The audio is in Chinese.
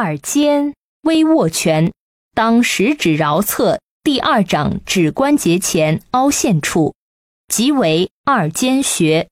二肩微握拳，当食指桡侧第二掌指关节前凹陷处，即为二肩穴。